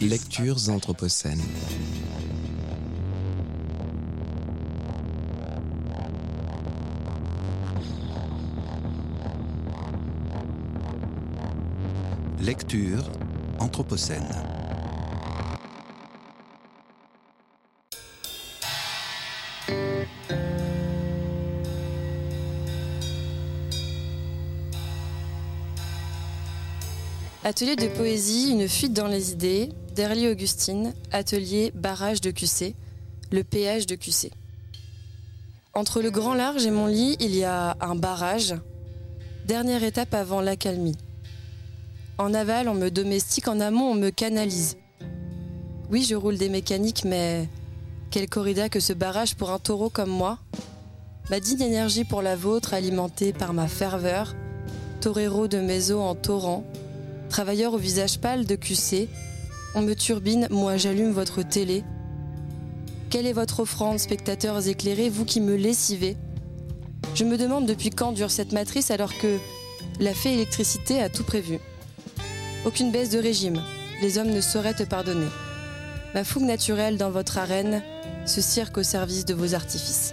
Lectures anthropocènes. Lecture anthropocène. Atelier de poésie, une fuite dans les idées, d'Erly Augustine, atelier barrage de QC, le péage de QC. Entre le grand large et mon lit, il y a un barrage, dernière étape avant l'accalmie. En aval, on me domestique, en amont, on me canalise. Oui, je roule des mécaniques, mais quelle corrida que ce barrage pour un taureau comme moi Ma digne énergie pour la vôtre, alimentée par ma ferveur, torero de mes os en torrent, Travailleur au visage pâle de QC, on me turbine, moi j'allume votre télé. Quelle est votre offrande, spectateurs éclairés, vous qui me lessivez? Je me demande depuis quand dure cette matrice alors que la fée électricité a tout prévu. Aucune baisse de régime, les hommes ne sauraient te pardonner. Ma fougue naturelle dans votre arène, ce cirque au service de vos artifices.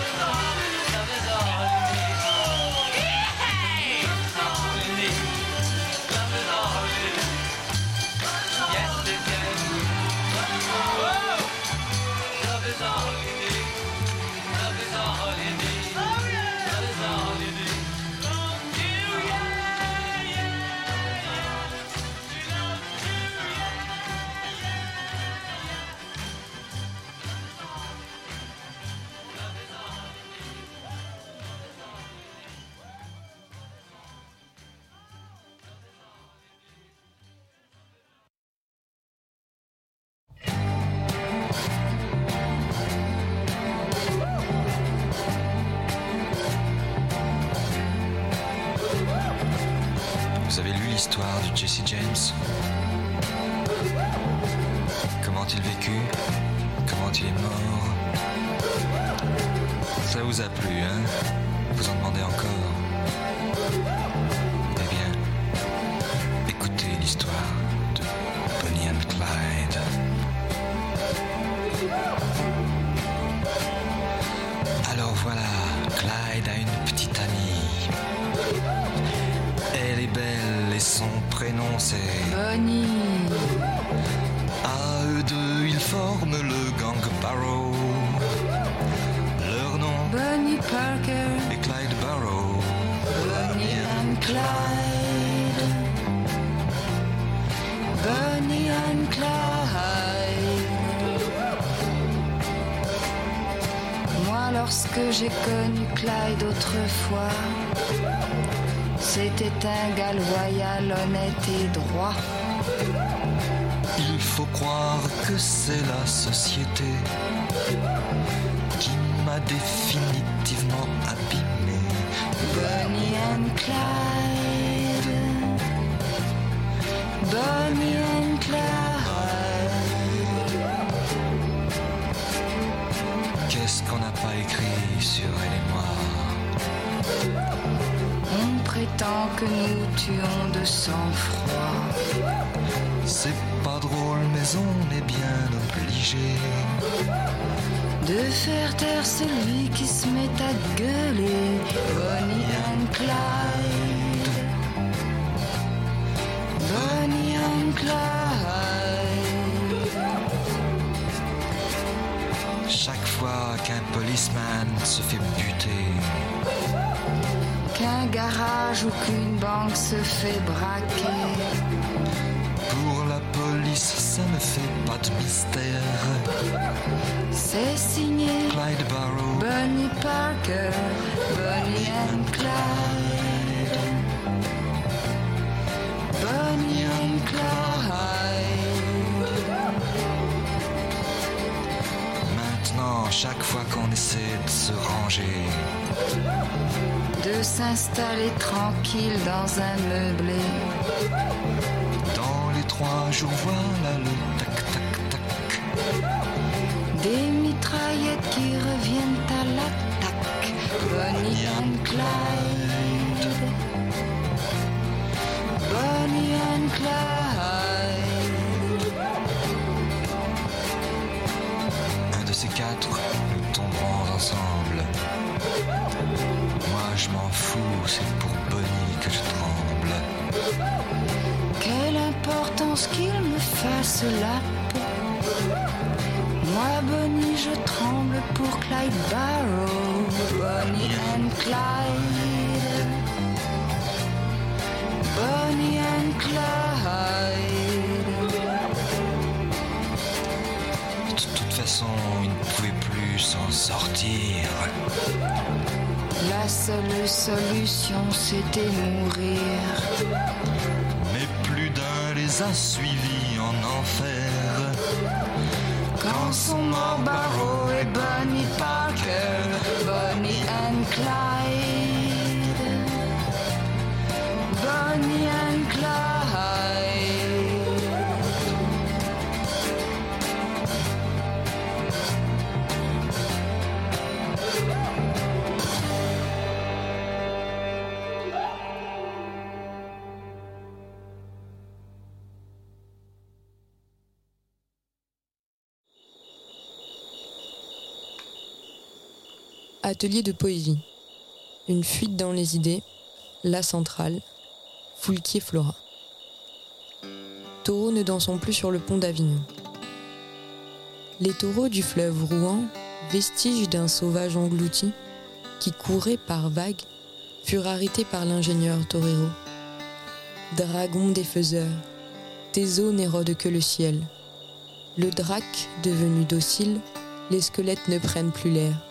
L'histoire de Jesse James. Comment il vécut Comment il est mort. Ça vous a plu, hein? Est Clyde Barrow. Bonnie and Clyde. Bonnie and Clyde. Moi, lorsque j'ai connu Clyde autrefois, c'était un gars loyal, honnête et droit. Il faut croire que c'est la société qui m'a définitivement prétend que nous tuons de sang-froid. C'est pas drôle, mais on est bien obligé. De faire taire celui qui se met à gueuler. Bonnie and Clyde. Chaque fois qu'un policeman se fait buter, Qu'un garage ou qu'une banque se fait braquer. pour la police, ça ne fait pas de mystère. C'est signé Clyde Barrow, Bonnie Parker, Bonnie and Clyde. Chaque fois qu'on essaie de se ranger, De s'installer tranquille dans un meublé. dans les trois jours, voilà le tac tac tac. Des mitraillettes qui reviennent à l'attaque. Bonnie and Clyde. Bonnie and Clyde. Quatre, tomberons ensemble. Moi, je m'en fous, c'est pour Bonnie que je tremble. Quelle importance qu'il me fasse la peau. Moi, Bonnie, je tremble pour Clyde Barrow. Bonnie and Clyde. Bonnie and Clyde. S'en sortir. La seule solution, c'était mourir. Mais plus d'un les a suivis en enfer. Quand sont morts Barrow et Bonnie Parker, Bonnie and Clyde. Atelier de poésie. Une fuite dans les idées. La centrale. Foulquier Flora. Taureaux ne dansons plus sur le pont d'Avignon. Les taureaux du fleuve Rouen, vestiges d'un sauvage englouti, qui courait par vagues, furent arrêtés par l'ingénieur Torero. Dragon défaiseur, tes eaux n'érodent que le ciel. Le drac, devenu docile, les squelettes ne prennent plus l'air.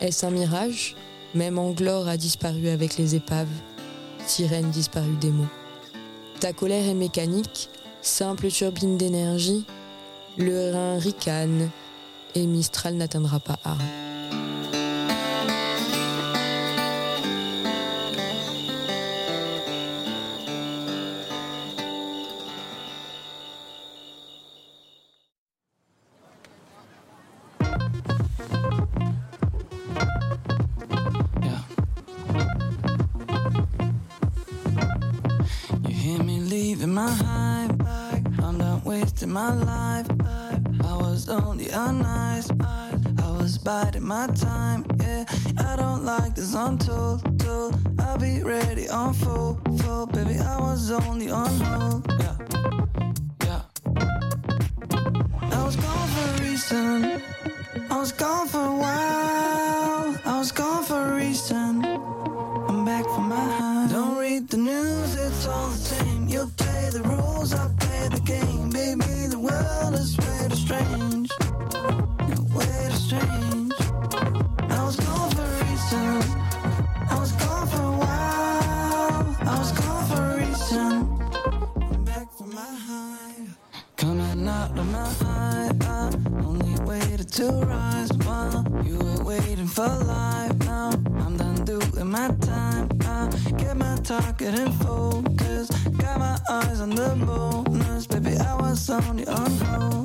Est-ce un mirage? Même Anglore a disparu avec les épaves. Sirène disparue des mots. Ta colère est mécanique, simple turbine d'énergie. Le Rhin ricane et Mistral n'atteindra pas Arles. in my high I'm not wasting my life. I was only on ice. I was biding my time. Yeah, I don't like this untold. Told. I'll be ready on full, full. Baby, I was only on hold. Yeah, yeah. I was gone for a reason. I was gone for For life now. I'm done doing my time I Get my target in focus. Got my eyes on the bonus. Baby, I was only on hold.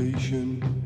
station.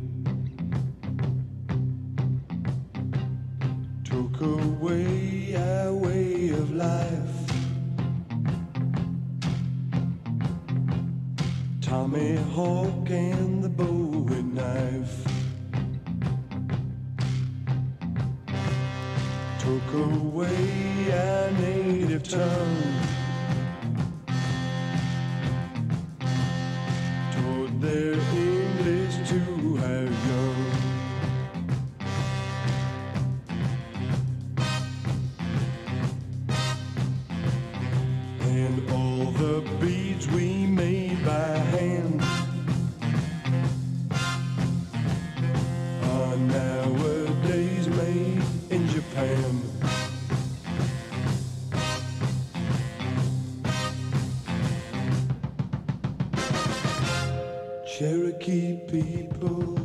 people,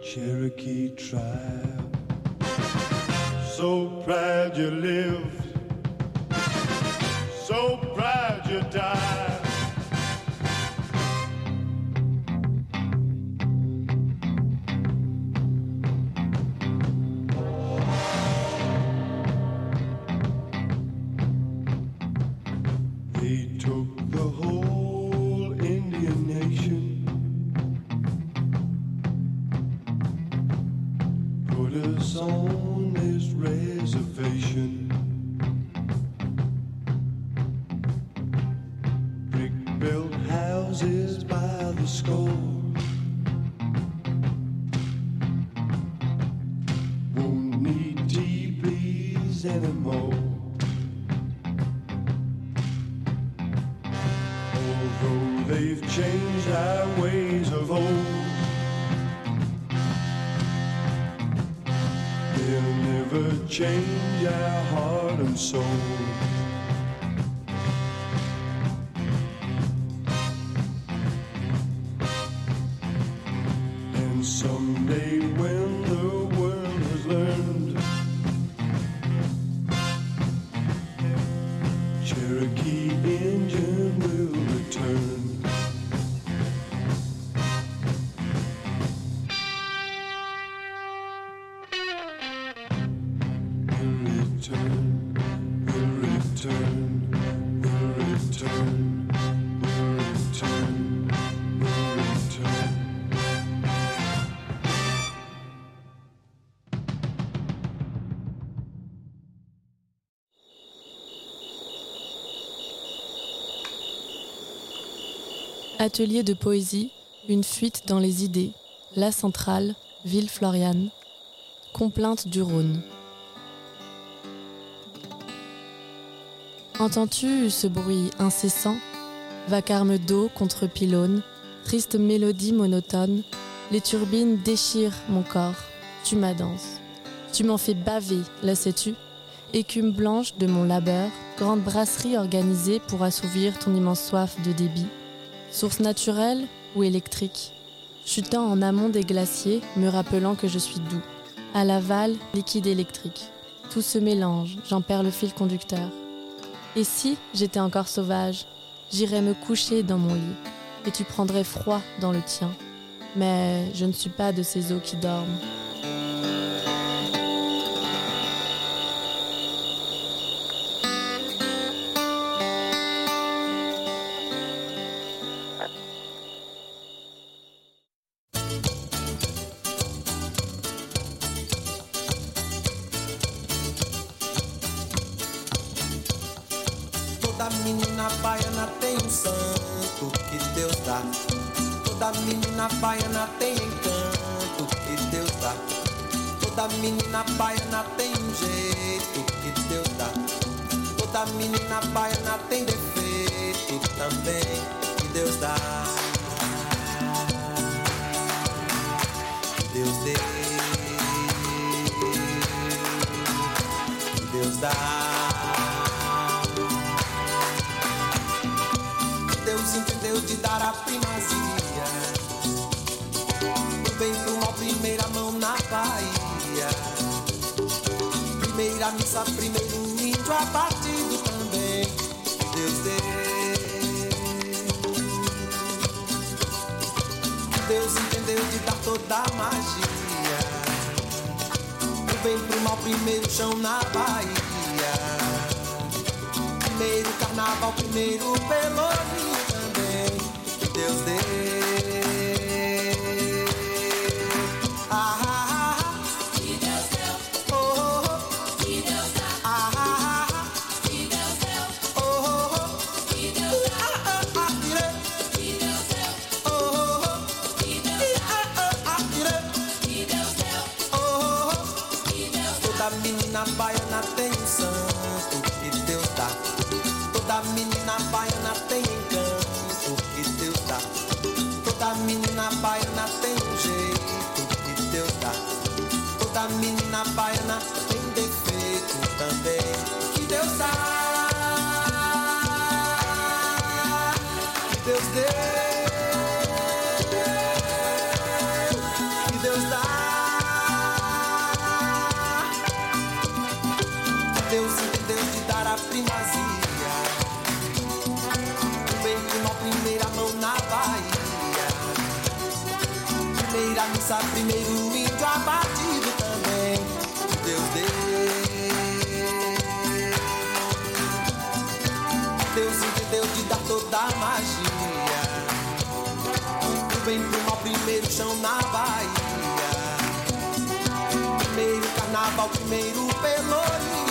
Cherokee tribe. Atelier de poésie, une fuite dans les idées, La Centrale, Ville Floriane, Complainte du Rhône. Entends-tu ce bruit incessant? Vacarme d'eau contre pylône, triste mélodie monotone, les turbines déchirent mon corps, tu ma danse. Tu m'en fais baver, le sais-tu? Écume blanche de mon labeur, grande brasserie organisée pour assouvir ton immense soif de débit. Source naturelle ou électrique? Chutant en amont des glaciers, me rappelant que je suis doux. À l'aval, liquide électrique. Tout se mélange, j'en perds le fil conducteur. Et si j'étais encore sauvage, j'irais me coucher dans mon lit, et tu prendrais froid dans le tien. Mais je ne suis pas de ces eaux qui dorment. Primeira missa, primeiro índio abatido também. Deus deu. Deus entendeu de dar toda a magia. Do bem pro mal, primeiro chão na Bahia. Primeiro carnaval, primeiro pelourinho também. Deus dê. not by primazia. Pro mal, primeira mão na Bahia. Primeira missa, primeiro índio abatido também. Deus deu. Deus entendeu de dar toda a magia. O bem pro primeiro chão na Bahia. Primeiro carnaval, primeiro pelourinho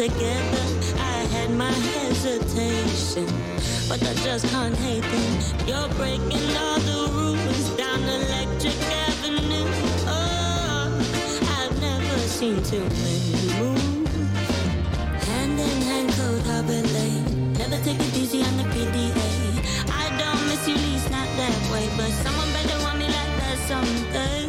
together. I had my hesitation, but I just can't hate them. You're breaking all the rules down Electric Avenue. Oh, I've never seen too many move. Hand in hand, cold harbor lane. Never take it easy on the PDA. I don't miss you, least not that way, but someone better want me like that someday.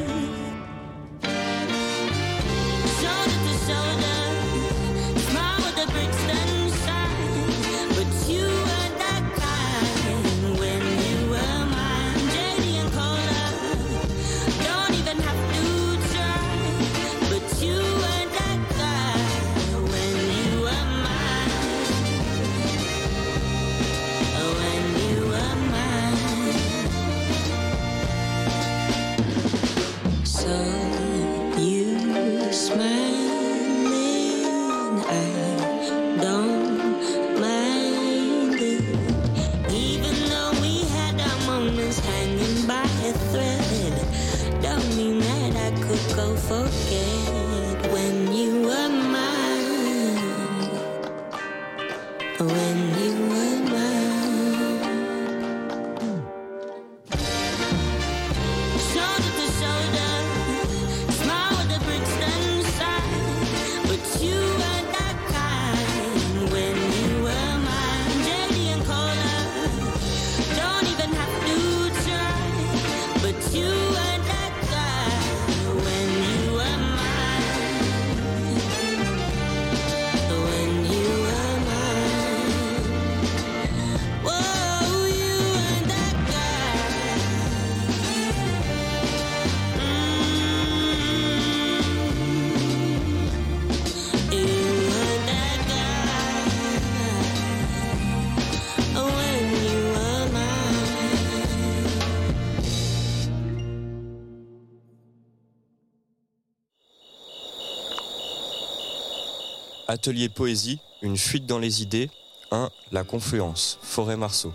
Atelier poésie, une fuite dans les idées. 1. La confluence, Forêt-Marceau.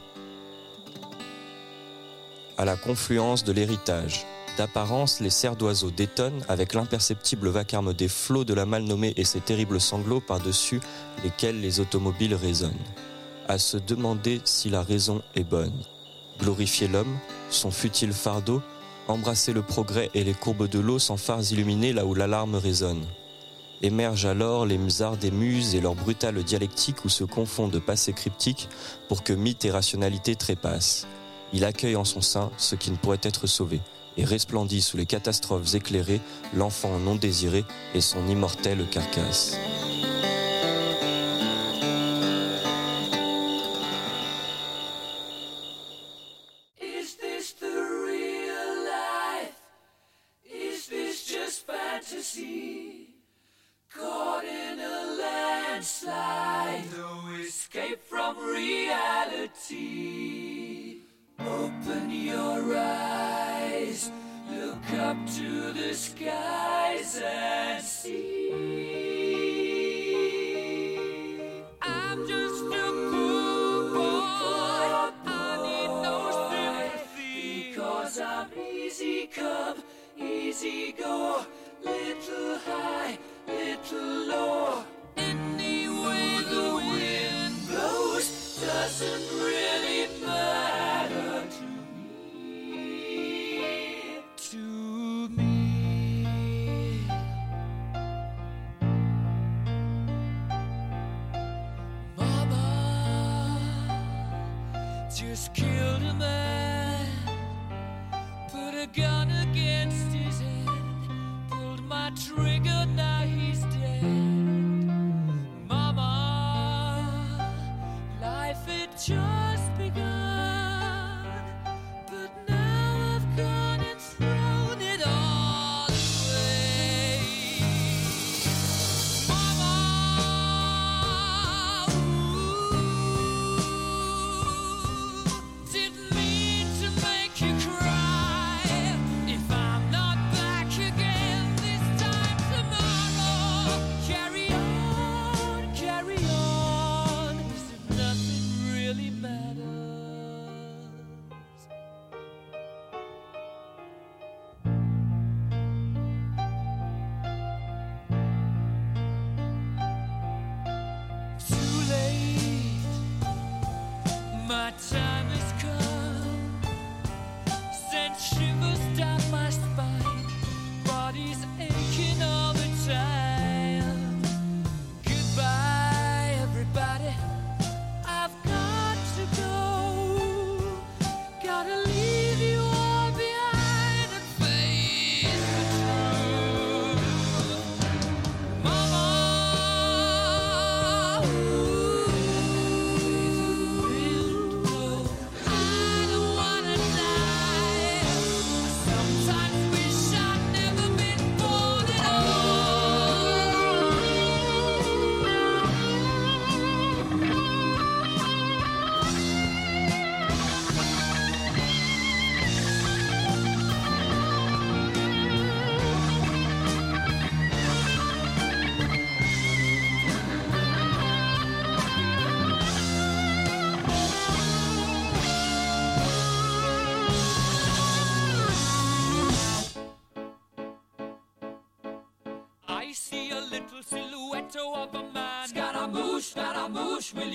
À la confluence de l'héritage. D'apparence, les serres d'oiseaux détonnent avec l'imperceptible vacarme des flots de la mal nommée et ses terribles sanglots par-dessus lesquels les automobiles résonnent. À se demander si la raison est bonne. Glorifier l'homme, son futile fardeau, embrasser le progrès et les courbes de l'eau sans phares illuminés là où l'alarme résonne. Émergent alors les musards des muses et leur brutale dialectique où se confondent passé cryptique pour que mythe et rationalité trépassent. Il accueille en son sein ce qui ne pourrait être sauvé et resplendit sous les catastrophes éclairées l'enfant non désiré et son immortelle carcasse.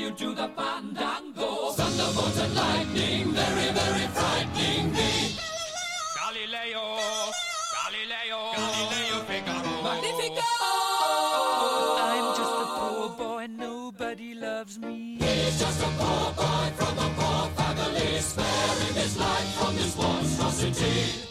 You do the fandango? Thunderbolt and lightning, very, very frightening me. Galileo, Galileo, Galileo Figaro. Magnifico! I'm just a poor boy, nobody loves me. He's just a poor boy from a poor family, sparing his life from this monstrosity.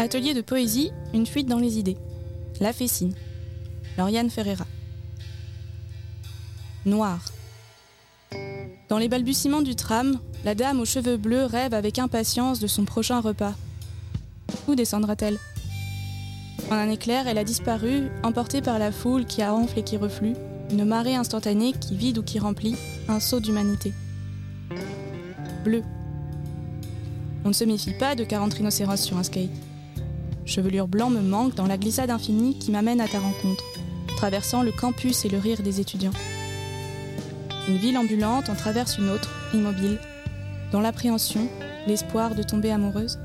Atelier de poésie, une fuite dans les idées. La Fessine. Lauriane Ferreira. Noir. Dans les balbutiements du tram, la dame aux cheveux bleus rêve avec impatience de son prochain repas. Où descendra-t-elle? En un éclair, elle a disparu, emportée par la foule qui enfle et qui reflue, une marée instantanée qui vide ou qui remplit, un saut d'humanité. Bleu. On ne se méfie pas de 40 rhinocéros sur un skate. Chevelure blanc me manque dans la glissade infinie qui m'amène à ta rencontre, traversant le campus et le rire des étudiants. Une ville ambulante en traverse une autre, immobile, dans l'appréhension, l'espoir de tomber amoureuse.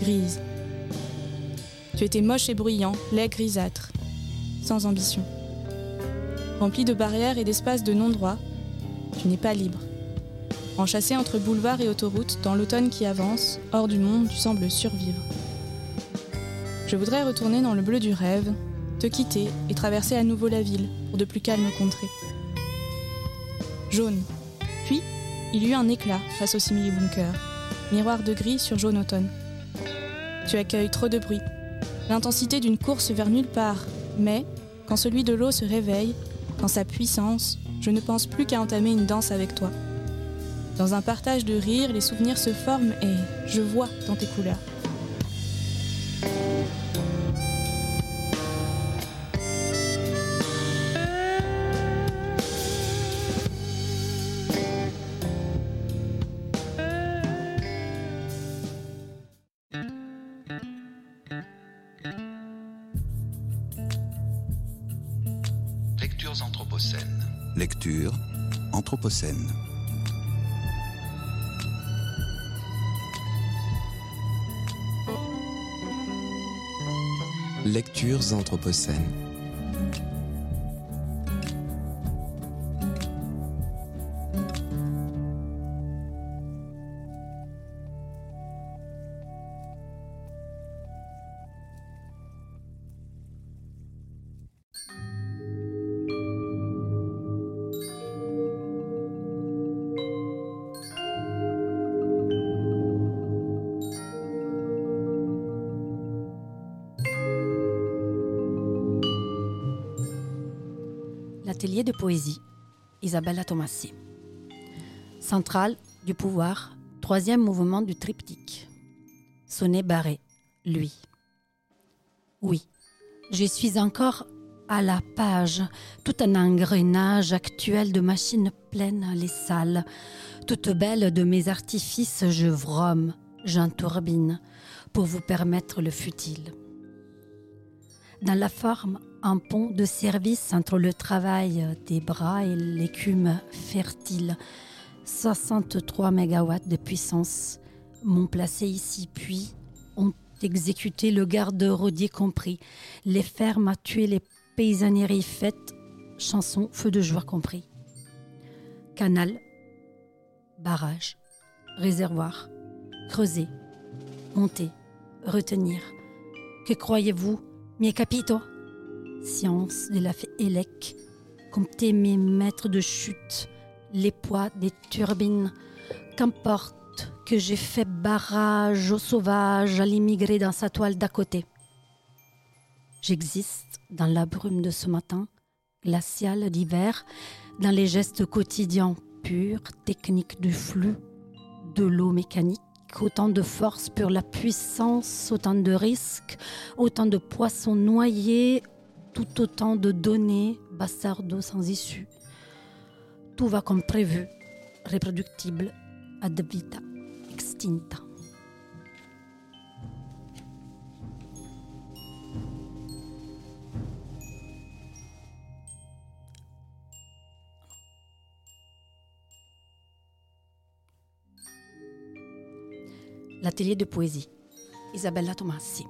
Grise. Tu étais moche et bruyant, laid grisâtre, sans ambition. Rempli de barrières et d'espaces de non-droit, tu n'es pas libre. Enchâssé entre boulevards et autoroutes, dans l'automne qui avance, hors du monde, tu sembles survivre. Je voudrais retourner dans le bleu du rêve, te quitter et traverser à nouveau la ville pour de plus calmes contrées. Jaune. Puis, il y eut un éclat face au simili-bunker, miroir de gris sur jaune automne. Tu accueilles trop de bruit, l'intensité d'une course vers nulle part, mais, quand celui de l'eau se réveille, quand sa puissance, je ne pense plus qu'à entamer une danse avec toi. Dans un partage de rire, les souvenirs se forment et je vois dans tes couleurs. Lectures anthropocènes. De poésie, Isabella Tomassi. Centrale du pouvoir, troisième mouvement du triptyque. Sonnet barré, lui. Oui, je suis encore à la page, tout un engrenage actuel de machines pleines les salles. Toute belle de mes artifices, je vromme, j'entourbine, pour vous permettre le futile. Dans la forme, un pont de service entre le travail des bras et l'écume fertile. 63 mégawatts de puissance m'ont placé ici, puis ont exécuté le garde rodier compris, les fermes à tuer les paysanneries faites, chansons, feu de joie compris. Canal, barrage, réservoir, creuser, monter, retenir. Que croyez-vous, mes capitaux? Science de la élec, compter mes mètres de chute, les poids des turbines, qu'importe que j'ai fait barrage au sauvage à l'immigré dans sa toile d'à côté. J'existe dans la brume de ce matin, glacial d'hiver, dans les gestes quotidiens purs, techniques du flux, de l'eau mécanique, autant de force pour la puissance, autant de risques, autant de poissons noyés, tout autant de données, bastardo sans issue. Tout va comme prévu, reproductible, ad vita, extinta. L'atelier de poésie. Isabella Tomassi.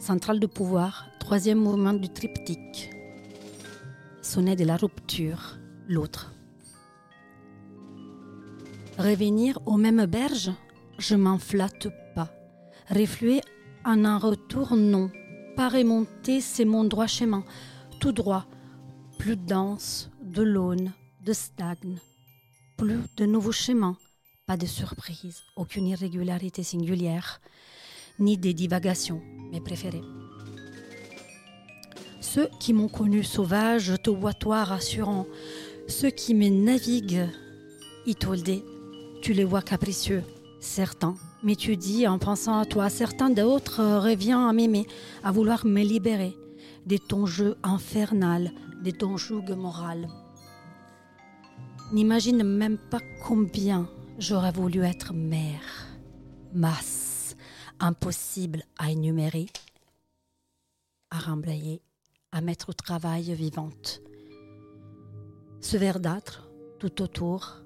Centrale de pouvoir, troisième mouvement du triptyque. Sonnet de la rupture, l'autre. Revenir aux mêmes berges, je m'en flatte pas. Refluer en un retour, non. Pas remonter, c'est mon droit chemin. Tout droit. Plus de danse, de l'aune, de stagne. Plus de nouveaux chemins. Pas de surprise, aucune irrégularité singulière ni des divagations, mes préférés. Ceux qui m'ont connu sauvage toi rassurant. Ceux qui me naviguent, itoldés, tu les vois capricieux. Certains m'étudient en pensant à toi. Certains d'autres reviennent à m'aimer, à vouloir me libérer de ton jeu infernal, de ton joug moral. N'imagine même pas combien j'aurais voulu être mère. Masse, impossible à énumérer, à remblayer, à mettre au travail vivante. Ce verdâtre, tout autour,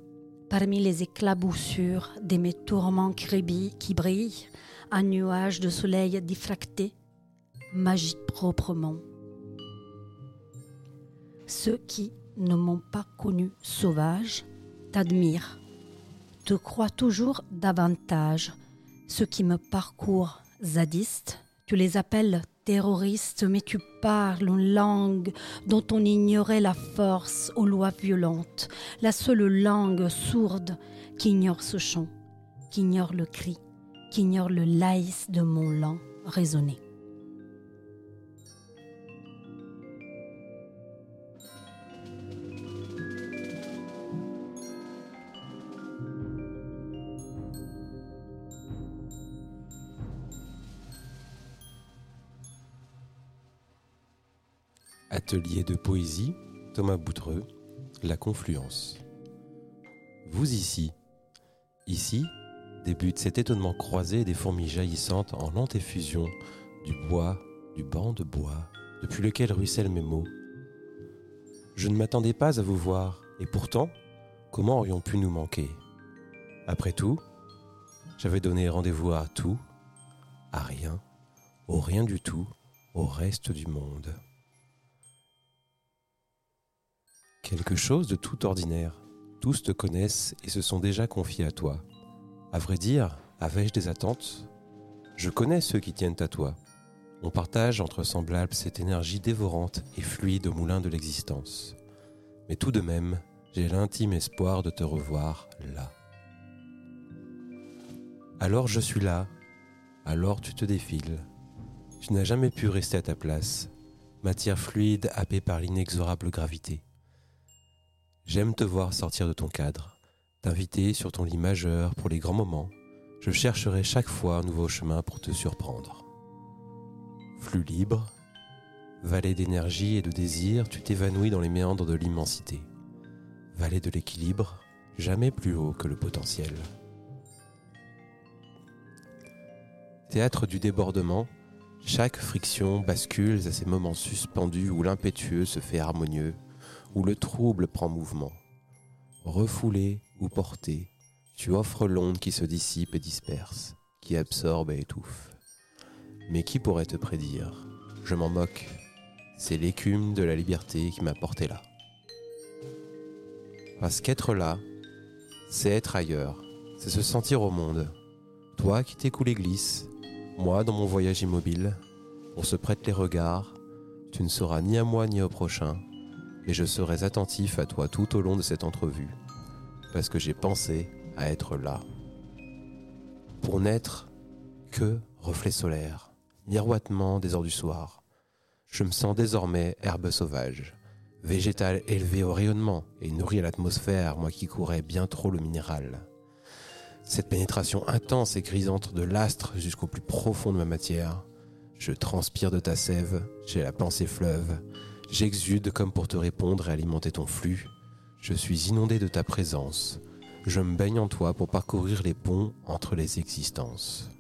parmi les éclaboussures de mes tourments crébis qui brillent, un nuage de soleil diffracté, m'agite proprement. Ceux qui ne m'ont pas connu sauvage t'admirent, te croient toujours davantage. Ceux qui me parcourent zadistes, tu les appelles terroristes, mais tu parles une langue dont on ignorait la force aux lois violentes, la seule langue sourde qui ignore ce chant, qui ignore le cri, qui ignore le laïs de mon lent raisonné. Atelier de poésie, Thomas Boutreux, La Confluence. Vous ici, ici, débute cet étonnement croisé des fourmis jaillissantes en lente effusion du bois, du banc de bois, depuis lequel ruissellent mes mots. Je ne m'attendais pas à vous voir, et pourtant, comment aurions pu nous manquer? Après tout, j'avais donné rendez-vous à tout, à rien, au rien du tout, au reste du monde. Quelque chose de tout ordinaire. Tous te connaissent et se sont déjà confiés à toi. À vrai dire, avais-je des attentes? Je connais ceux qui tiennent à toi. On partage entre semblables cette énergie dévorante et fluide au moulin de l'existence. Mais tout de même, j'ai l'intime espoir de te revoir là. Alors je suis là, alors tu te défiles. Tu n'as jamais pu rester à ta place, matière fluide happée par l'inexorable gravité. J'aime te voir sortir de ton cadre, t'inviter sur ton lit majeur pour les grands moments. Je chercherai chaque fois un nouveau chemin pour te surprendre. Flux libre, vallée d'énergie et de désir, tu t'évanouis dans les méandres de l'immensité. Vallée de l'équilibre, jamais plus haut que le potentiel. Théâtre du débordement, chaque friction bascule à ces moments suspendus où l'impétueux se fait harmonieux, où le trouble prend mouvement. Refoulé ou porté, tu offres l'onde qui se dissipe et disperse, qui absorbe et étouffe. Mais qui pourrait te prédire? Je m'en moque. C'est l'écume de la liberté qui m'a porté là. Parce qu'être là, c'est être ailleurs, c'est se sentir au monde. Toi qui t'écoutes les glisses, moi dans mon voyage immobile, on se prête les regards, tu ne seras ni à moi ni au prochain, et je serai attentif à toi tout au long de cette entrevue, parce que j'ai pensé à être là. Pour n'être que reflet solaire, miroitement des heures du soir, je me sens désormais herbe sauvage, végétal élevé au rayonnement et nourri à l'atmosphère, moi qui courais bien trop le minéral. Cette pénétration intense et grisante de l'astre jusqu'au plus profond de ma matière, je transpire de ta sève, j'ai la pensée fleuve, J'exude comme pour te répondre et alimenter ton flux. Je suis inondé de ta présence. Je me baigne en toi pour parcourir les ponts entre les existences.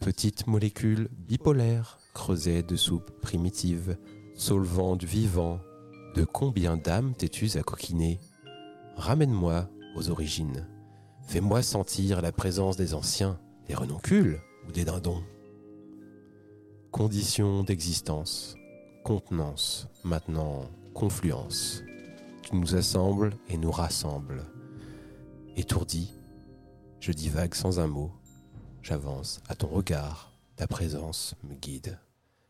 Petite molécule bipolaire, creuset de soupe primitive, solvant du vivant, de combien d'âmes t'es-tu à coquiner? Ramène-moi aux origines. Fais-moi sentir la présence des anciens, des renoncules ou des dindons. Conditions d'existence, contenance, maintenant confluence. Tu nous assembles et nous rassembles. Étourdi, je divague sans un mot. J'avance à ton regard, ta présence me guide.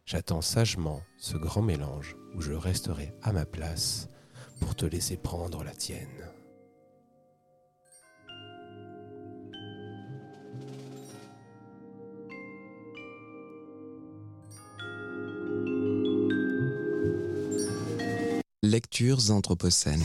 J'attends sagement ce grand mélange où je resterai à ma place pour te laisser prendre la tienne. Lectures anthropocènes.